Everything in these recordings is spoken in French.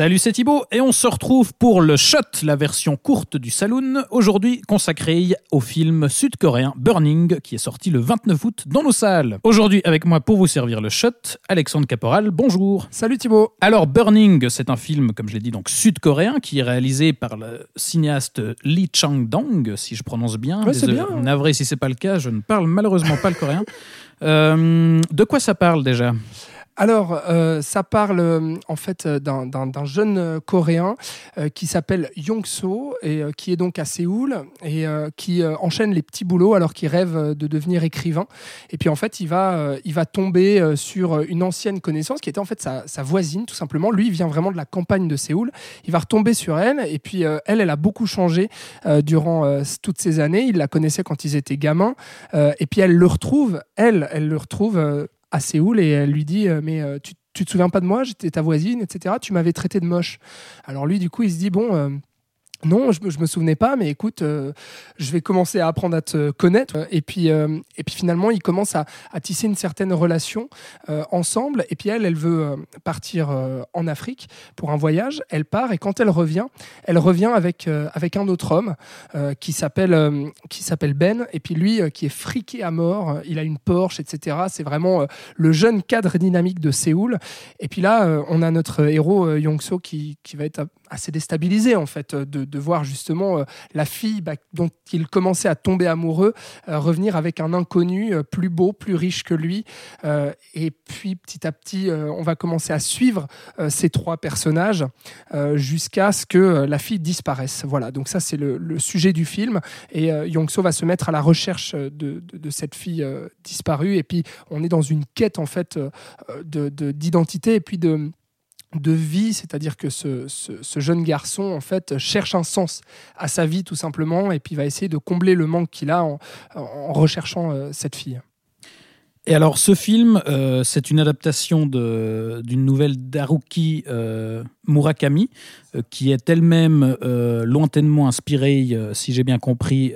Salut, c'est Thibaut et on se retrouve pour le Shot, la version courte du Saloon, aujourd'hui consacrée au film sud-coréen Burning qui est sorti le 29 août dans nos salles. Aujourd'hui avec moi pour vous servir le Shot, Alexandre Caporal, bonjour. Salut Thibaut. Alors Burning, c'est un film, comme je l'ai dit, donc sud-coréen qui est réalisé par le cinéaste Lee Chang-dong, si je prononce bien. Ouais, c'est bien. Navré si c'est pas le cas, je ne parle malheureusement pas le coréen. Euh, de quoi ça parle déjà? Alors, euh, ça parle euh, en fait euh, d'un- jeune Coréen qui s'appelle Yong-so et qui est donc à Séoul et qui enchaîne les petits boulots alors qu'il rêve de devenir écrivain. Et puis en fait, il va, il va tomber sur une ancienne connaissance qui était en fait sa, sa voisine tout simplement. Lui, il vient vraiment de la campagne de Séoul. Il va retomber sur elle et puis elle, elle a beaucoup changé durant toutes ces années. Il la connaissait quand ils étaient gamins et puis elle le retrouve, elle, elle le retrouve à Séoul et elle lui dit euh, mais euh, tu, te souviens pas de moi j'étais ta voisine etc tu m'avais traité de moche. Alors lui du coup il se dit bon euh, non, je, je me souvenais pas, mais écoute, euh, je vais commencer à apprendre à te connaître. Et puis, euh, et puis finalement, ils commencent à, tisser une certaine relation euh, ensemble. Et puis elle, elle veut euh, partir euh, en Afrique pour un voyage. Elle part et quand elle revient, elle revient avec euh, avec un autre homme euh, qui s'appelle euh, qui s'appelle Ben. Et puis lui, euh, qui est friqué à mort. Il a une Porsche, etc. C'est vraiment euh, le jeune cadre dynamique de Séoul. Et puis là, euh, on a notre héros euh, Yong-so qui, qui va être assez déstabilisé en fait euh, de, de voir justement euh, la fille bah, dont il commençait à tomber amoureux euh, revenir avec un inconnu plus beau, plus riche que lui. Et puis petit à petit, on va commencer à suivre ces trois personnages jusqu'à ce que la fille disparaisse. Voilà, donc ça c'est le, le sujet du film. Et Yong-so va se mettre à la recherche de, de- de cette fille disparue. Et puis on est dans une quête en fait euh, de- de- d'identité et puis de de vie, c'est-à-dire que ce, ce- ce jeune garçon en fait cherche un sens à sa vie tout simplement et puis va essayer de combler le manque qu'il a en, en recherchant euh, cette fille. Et alors, ce film, euh, c'est une adaptation d'une nouvelle d'Haruki euh, Murakami, euh, qui est elle-même lointainement inspirée, si j'ai bien compris,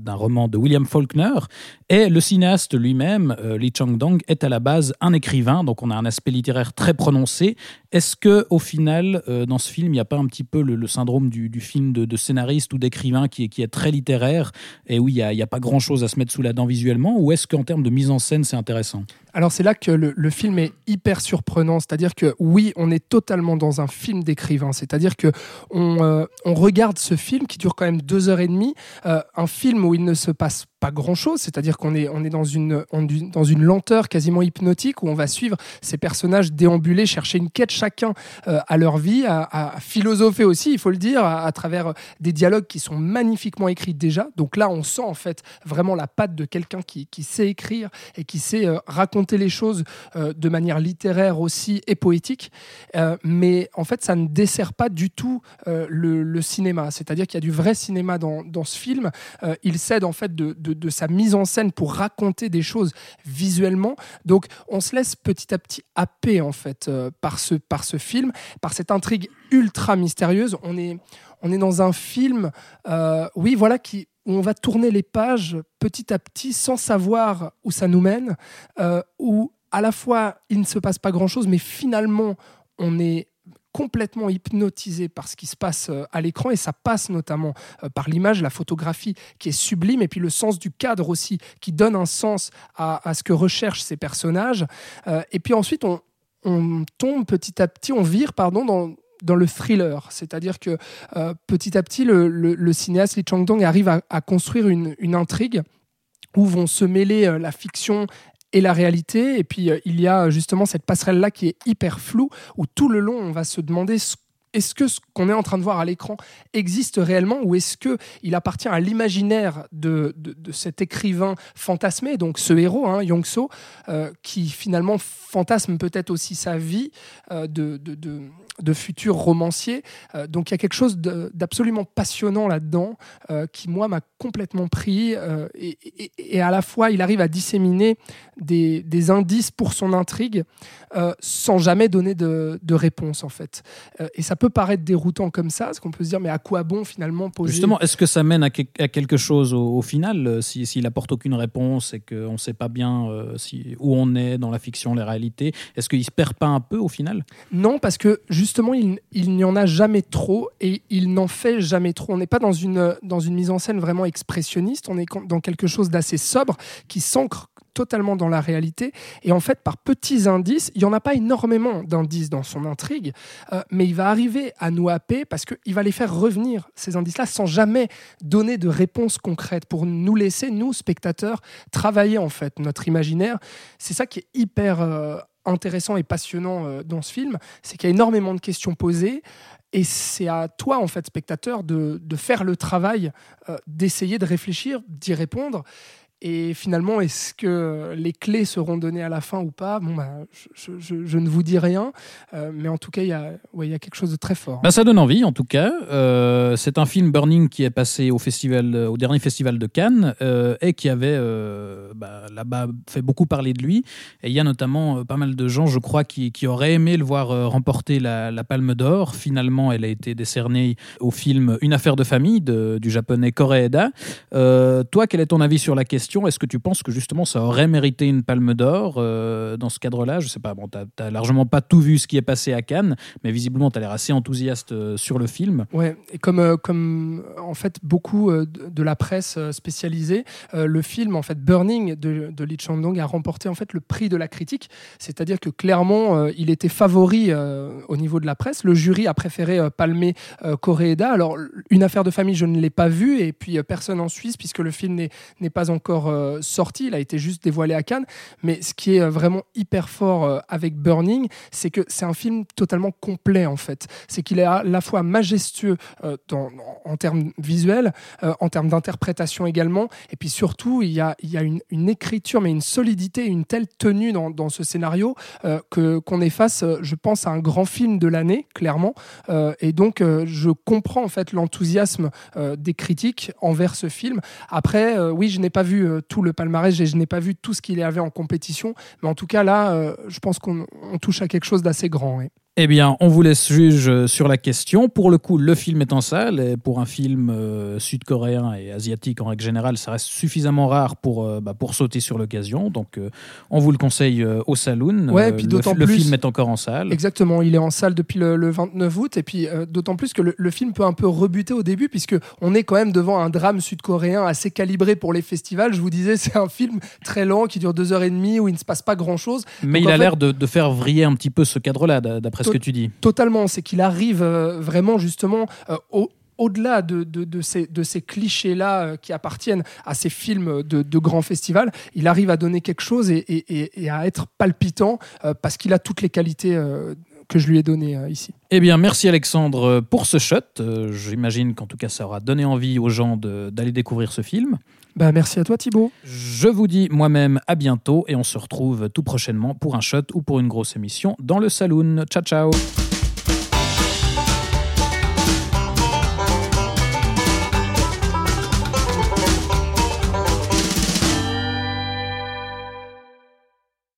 d'un roman de William Faulkner. Et le cinéaste lui-même, Lee Chang-dong, est à la base un écrivain, donc on a un aspect littéraire très prononcé. Est-ce que, au final, dans ce film, il n'y a pas un petit peu le, syndrome du, film de, scénariste ou d'écrivain qui est, très littéraire? Et où il n'y a, pas grand-chose à se mettre sous la dent visuellement Ou est-ce qu'en termes de mise en scène, c'est intéressant Alors c'est là que le, film est hyper surprenant, c'est-à-dire que oui, on est totalement dans un film d'écrivain, c'est-à-dire que on, euh, regarde ce film qui dure quand même deux heures et demie, euh, un film où il ne se passe pas grand-chose, c'est-à-dire qu'on est, on est dans, une, dans une lenteur quasiment hypnotique où on va suivre ces personnages déambuler, chercher une quête chacun euh, à leur vie, à, philosopher aussi, il faut le dire, à, travers des dialogues qui sont magnifiquement écrits déjà. Donc là, on sent en fait vraiment la patte de quelqu'un qui, sait écrire et qui sait euh, les choses euh, de manière littéraire aussi et poétique. Euh, mais en fait, ça ne dessert pas du tout euh, le, cinéma. C'est-à-dire qu'il y a du vrai cinéma dans, ce film. Il cède en fait de, de- sa mise en scène pour raconter des choses visuellement. Donc, on se laisse petit à petit happer en fait par ce par ce film, par cette intrigue ultra mystérieuse. On est on est dans un film, oui, voilà, qui où on va tourner les pages petit à petit sans savoir où ça nous mène, euh, où à la fois il ne se passe pas grand-chose, mais finalement on est complètement hypnotisé par ce qui se passe euh, à l'écran et ça passe notamment euh, par l'image, la photographie qui est sublime et puis le sens du cadre aussi qui donne un sens à, ce que recherchent ces personnages. Et puis ensuite on, on tombe petit à petit, on vire pardon dans dans le thriller, c'est-à-dire que euh, petit à petit, le, le- cinéaste Lee Chang-dong arrive à, construire une, une intrigue où vont se mêler euh, la fiction et la réalité. Et puis, euh, il y a justement cette passerelle-là qui est hyper floue, où tout le long, on va se demander ce est-ce que ce qu'on est en train de voir à l'écran existe réellement ou est-ce que il appartient à l'imaginaire de, de, cet écrivain fantasmé, donc ce héros, hein, Yongso, euh, qui finalement fantasme peut-être aussi sa vie euh, de, de, de futur romancier. Euh, donc il y a quelque chose d'absolument passionnant là-dedans qui, moi, m'a complètement pris. Et, à la fois, il arrive à disséminer des, des indices pour son intrigue sans jamais donner de réponse, en fait. et ça peut paraître déroutant comme ça, parce qu'on peut se dire, mais à quoi bon finalement poser... Justement, est-ce que ça mène à, quelque chose au, final, euh, s'il si, n'apporte aucune réponse et qu'on ne sait pas bien euh, si, où on est dans la fiction, les réalités Est-ce qu'il se perd pas un peu au final? Non, parce que justement, il, il n'y en a jamais trop et il n'en fait jamais trop. On n'est pas dans une, dans une mise en scène vraiment expressionniste, on est dans quelque chose d'assez sobre qui s'ancre totalement dans la réalité. Et en fait, par petits indices, il n'y en a pas énormément d'indices dans son intrigue, euh, mais il va arriver à nous happer parce qu'il va les faire revenir, ces indices-là, sans jamais donner de réponse concrète, pour nous laisser, nous, spectateurs, travailler en fait notre imaginaire. C'est ça qui est hyper... Euh, intéressant et passionnant euh, dans ce film, c'est qu'il y a énormément de questions posées. Et c'est à toi, en fait, spectateur, de, de faire le travail, d'essayer de réfléchir, d'y répondre. Et finalement, est-ce que les clés seront données à la fin ou pas? Bon, bah, je, ne vous dis rien, euh, mais en tout cas, il y, a, ouais, y a quelque chose de très fort. Bah, ça donne envie, en tout cas. Euh, c'est un film Burning qui est passé au festival, au dernier festival de Cannes euh, et qui avait bah, là-bas fait beaucoup parler de lui. Et il y a notamment pas mal de gens, je crois, qui, auraient aimé le voir remporter la, Palme d'Or. Finalement, elle a été décernée au film Une affaire de famille du japonais Koreeda. toi, quel est ton avis sur la question? Est-ce que tu penses que justement ça aurait mérité une palme d'or euh, dans ce cadre-là? Je sais pas, bon, tu n'as largement pas tout vu ce qui est passé à Cannes, mais visiblement tu as l'air assez enthousiaste euh, sur le film. Ouais, et comme, euh, comme en fait beaucoup de la presse spécialisée, le film en fait Burning de, de Lee Chandong a remporté en fait le prix de la critique, c'est-à-dire que clairement il était favori au niveau de la presse. Le jury a préféré palmer Koreeda. Alors une affaire de famille, je ne l'ai pas vu, et puis personne en Suisse puisque le film n'est pas encore euh, sorti, il a été juste dévoilé à Cannes. Mais ce qui est euh, vraiment hyper fort euh, avec Burning, c'est que c'est un film totalement complet en fait. C'est qu'il est à la fois majestueux en termes visuels, en termes d'interprétation également, et puis surtout il y a, une, écriture, mais une solidité, une telle tenue dans, dans ce scénario que qu'on est face, je pense, à un grand film de l'année, clairement. et donc je comprends en fait l'enthousiasme des critiques envers ce film. Après, oui, je n'ai pas vu euh, tout le palmarès et je n'ai pas vu tout ce qu'il y avait en compétition. Mais en tout cas, là, euh, je pense qu'on touche à quelque chose d'assez grand. Eh bien, on vous laisse juge sur la question. Pour le coup, le film est en salle et pour un film euh, sud-coréen et asiatique en règle générale, ça reste suffisamment rare pour, euh, bah, pour sauter sur l'occasion. Donc, euh, on vous le conseille au Saloon. Ouais, puis d'autant le, le, film est encore en salle. Exactement, il est en salle depuis le, 29 août et puis d'autant plus que le, film peut un peu rebuter au début puisque on est quand même devant un drame sud-coréen assez calibré pour les festivals. Je vous disais, c'est un film très lent qui dure deux heures et demie où il ne se passe pas grand-chose. Mais il a l'air de, de, faire vriller un petit peu ce cadre-là, d'après ce que tu dis. Totalement, c'est qu'il arrive euh, vraiment justement euh, au, au-delà de, de, ces, de ces clichés-là euh, qui appartiennent à ces films de, grands festivals, il arrive à donner quelque chose et, à être palpitant parce qu'il a toutes les qualités que je lui ai données ici. Eh bien, merci Alexandre pour ce shot. J'imagine qu'en tout cas, ça aura donné envie aux gens d'aller découvrir ce film. Bah, merci à toi Thibaut. Je vous dis moi-même à bientôt et on se retrouve tout prochainement pour un shot ou pour une grosse émission dans le saloon. Ciao ciao